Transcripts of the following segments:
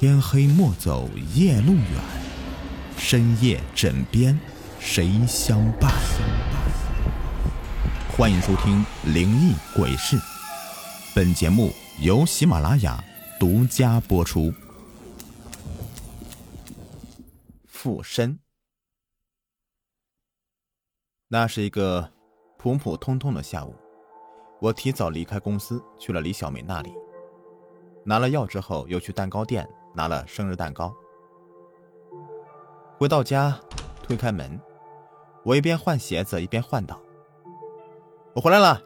天黑莫走夜路远，深夜枕边谁相伴？欢迎收听《灵异鬼事》，本节目由喜马拉雅独家播出。附身，那是一个普普通通的下午，我提早离开公司，去了李小梅那里，拿了药之后，又去蛋糕店拿了生日蛋糕。回到家，推开门，我一边换鞋子一边唤道：“我回来了。”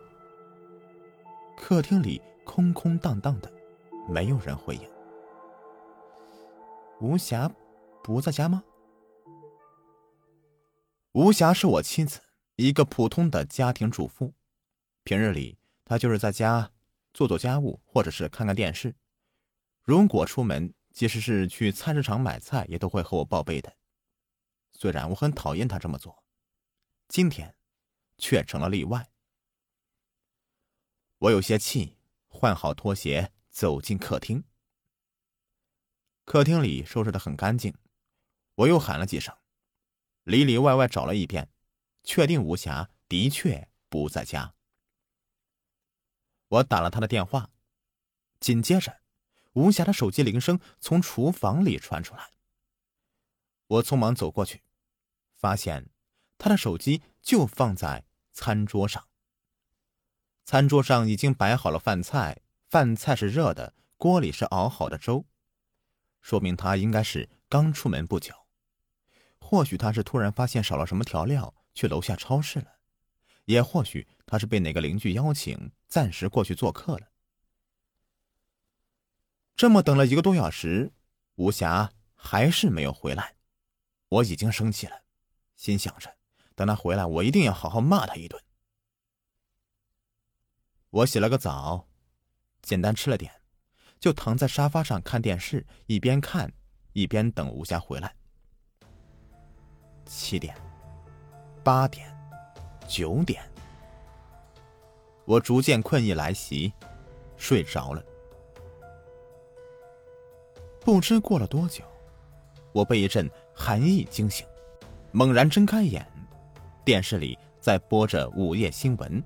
客厅里空空荡荡的，没有人回应。吴霞不在家吗？吴霞是我妻子，一个普通的家庭主妇。平日里，她就是在家做做家务，或者是看看电视。如果出门，即使是去菜市场买菜，也都会和我报备的。虽然我很讨厌他这么做，今天却成了例外。我有些气，换好拖鞋，走进客厅。客厅里收拾的很干净，我又喊了几声。里里外外找了一遍，确定吴霞的确不在家。我打了他的电话，紧接着，吴霞的手机铃声从厨房里传出来。我匆忙走过去，发现他的手机就放在餐桌上。餐桌上已经摆好了饭菜，饭菜是热的，锅里是熬好的粥，说明他应该是刚出门不久。或许他是突然发现少了什么调料，去楼下超市了；也或许他是被哪个邻居邀请，暂时过去做客了。这么等了一个多小时，吴霞还是没有回来，我已经生气了，心想着等她回来，我一定要好好骂她一顿。我洗了个澡，简单吃了点，就躺在沙发上看电视，一边看一边等吴霞回来。七点，八点，九点，我逐渐困意来袭，睡着了。不知过了多久，我被一阵寒意惊醒，猛然睁开眼，电视里在播着午夜新闻。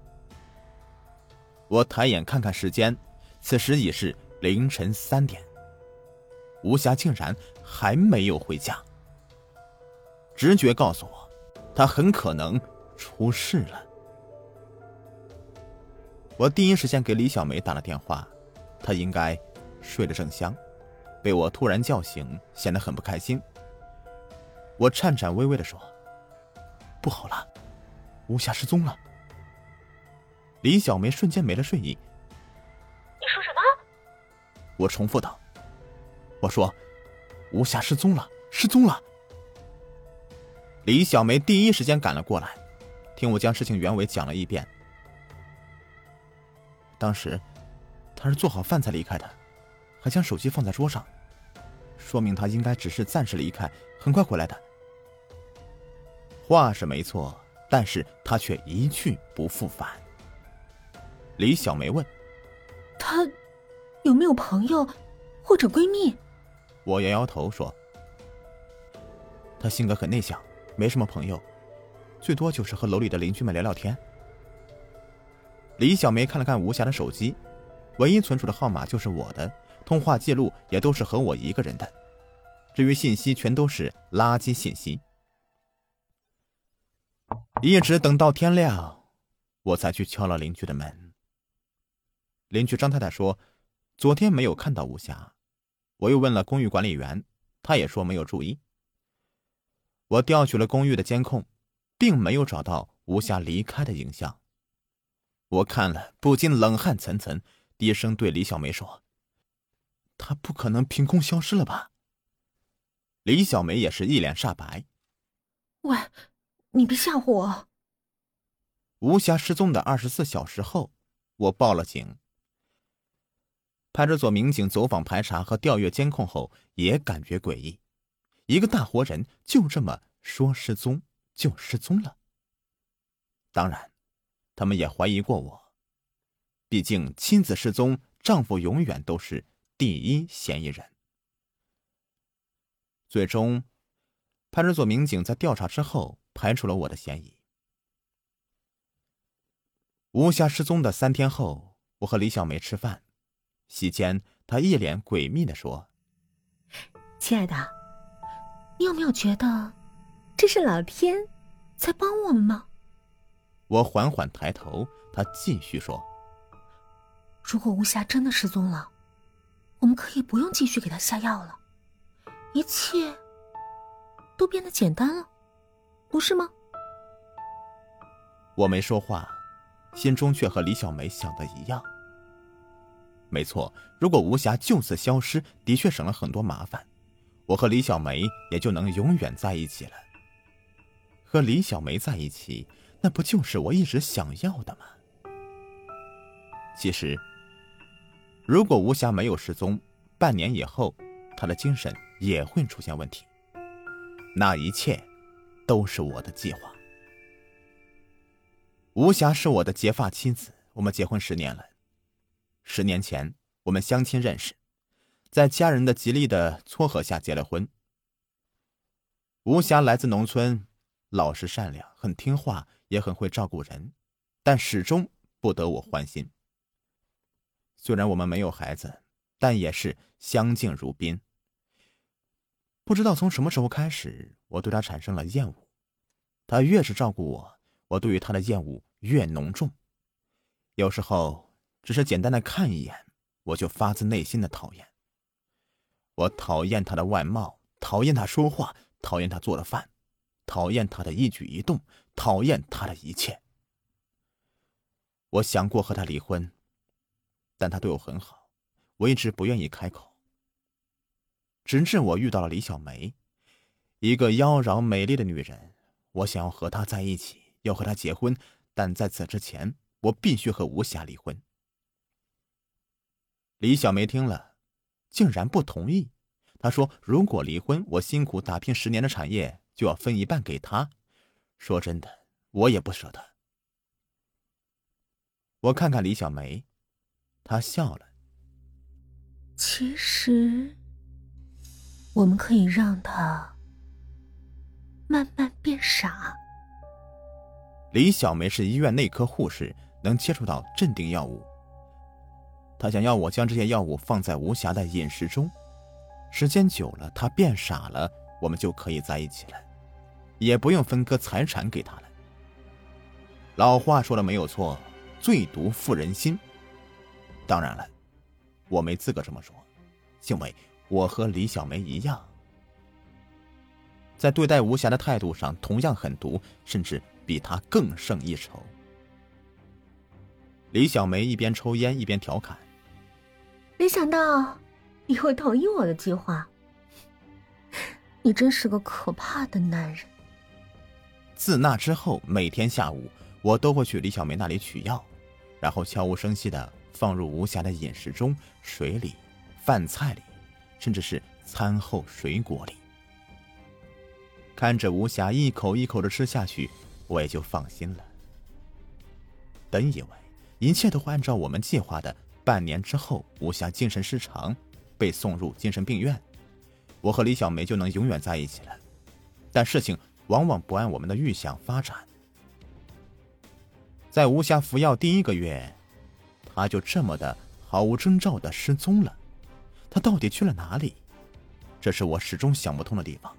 我抬眼看看时间，此时已是凌晨三点，吴霞竟然还没有回家。直觉告诉我，他很可能出事了。我第一时间给李小梅打了电话，她应该睡得正香，被我突然叫醒，显得很不开心。我颤颤巍巍的说：“不好了，吴霞失踪了。”李小梅瞬间没了睡意。你说什么？我重复道：“我说，吴霞失踪了，失踪了。”李小梅第一时间赶了过来，听我将事情原委讲了一遍。当时，她是做好饭才离开的，还将手机放在桌上，说明他应该只是暂时离开，很快回来的。话是没错，但是他却一去不复返。李小梅问：“他有没有朋友或者闺蜜？”我摇摇头说：“他性格很内向。”没什么朋友，最多就是和楼里的邻居们聊聊天。李小梅看了看吴霞的手机，唯一存储的号码就是我的，通话记录也都是和我一个人的，至于信息全都是垃圾信息。一直等到天亮，我才去敲了邻居的门。邻居张太太说，昨天没有看到吴霞，我又问了公寓管理员，他也说没有注意。我调取了公寓的监控，并没有找到吴霞离开的影像。我看了，不禁冷汗涔涔，低声对李小梅说：“她不可能凭空消失了吧？”李小梅也是一脸煞白。“喂，你别吓唬我！”吴霞失踪的二十四小时后，我报了警。派出所民警走访排查和调阅监控后，也感觉诡异。一个大活人就这么说失踪就失踪了。当然，他们也怀疑过我，毕竟妻子失踪，丈夫永远都是第一嫌疑人。最终，派出所民警在调查之后排除了我的嫌疑。吴霞失踪的三天后，我和李小梅吃饭，席间她一脸诡秘的说：“亲爱的，你有没有觉得这是老天在帮我们吗？”我缓缓抬头，她继续说：“如果吴霞真的失踪了，我们可以不用继续给他下药了。”一切都变得简单了，不是吗？我没说话，心中却和李小梅想的一样。没错，如果吴霞就此消失，的确省了很多麻烦，我和李小梅也就能永远在一起了。和李小梅在一起，那不就是我一直想要的吗？其实，如果吴霞没有失踪，半年以后，她的精神……也会出现问题，那一切都是我的计划。吴霞是我的结发妻子，我们结婚十年了。十年前我们相亲认识，在家人的极力的撮合下结了婚。吴霞来自农村，老实善良，很听话，也很会照顾人，但始终不得我欢心。虽然我们没有孩子，但也是相敬如宾。不知道从什么时候开始，我对他产生了厌恶。他越是照顾我，我对于他的厌恶越浓重。有时候，只是简单的看一眼，我就发自内心的讨厌。我讨厌他的外貌，讨厌他说话，讨厌他做的饭，讨厌他的一举一动，讨厌他的一切。我想过和他离婚，但他对我很好，我一直不愿意开口。直至我遇到了李小梅，一个妖娆美丽的女人。我想要和她在一起，要和她结婚，但在此之前，我必须和吴霞离婚。李小梅听了，竟然不同意。她说：“如果离婚，我辛苦打拼十年的产业就要分一半给她。”说真的，我也不舍得。我看看李小梅，她笑了。其实。我们可以让他慢慢变傻。李小梅是医院内科护士，能接触到镇定药物。她想要我将这些药物放在无暇的饮食中，时间久了，她变傻了，我们就可以在一起了，也不用分割财产给她了。老话说的没有错，最毒妇人心。当然了，我没资格这么说，因为。我和李小梅一样，在对待吴霞的态度上同样狠毒，甚至比她更胜一筹。李小梅一边抽烟一边调侃：“没想到你会同意我的计划，你真是个可怕的男人。”自那之后，每天下午我都会去李小梅那里取药，然后悄无声息的放入吴霞的饮食中、水里、饭菜里。甚至是餐后水果里，看着吴霞一口一口的吃下去，我也就放心了。本以为一切都会按照我们计划的，半年之后，吴霞精神失常，被送入精神病院，我和李小梅就能永远在一起了。但事情往往不按我们的预想发展，在吴霞服药第一个月，她就这么的毫无征兆的失踪了。他到底去了哪里？这是我始终想不通的地方。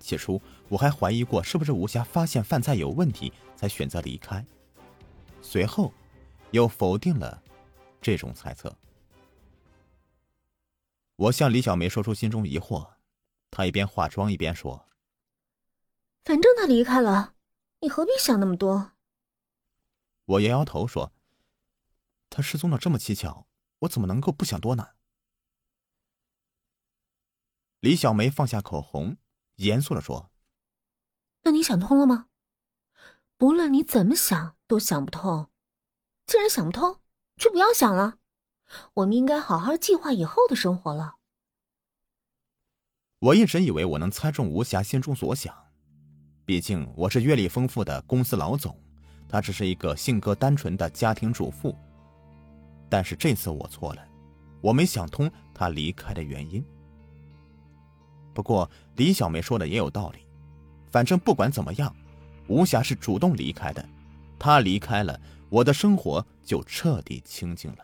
起初我还怀疑过，是不是吴霞发现饭菜有问题才选择离开，随后又否定了这种猜测。我向李小梅说出心中疑惑，她一边化妆一边说：“反正他离开了，你何必想那么多？”我摇摇头说：“他失踪的这么蹊跷。”我怎么能够不想多呢？李小梅放下口红，严肃的说：“那你想通了吗？不论你怎么想，都想不通。既然想不通，就不要想了。我们应该好好计划以后的生活了。”我一直以为我能猜中吴霞心中所想，毕竟我是阅历丰富的公司老总，她只是一个性格单纯的家庭主妇。但是这次我错了，我没想通他离开的原因。不过李小梅说的也有道理，反正不管怎么样，吴霞是主动离开的，她离开了，我的生活就彻底清静了。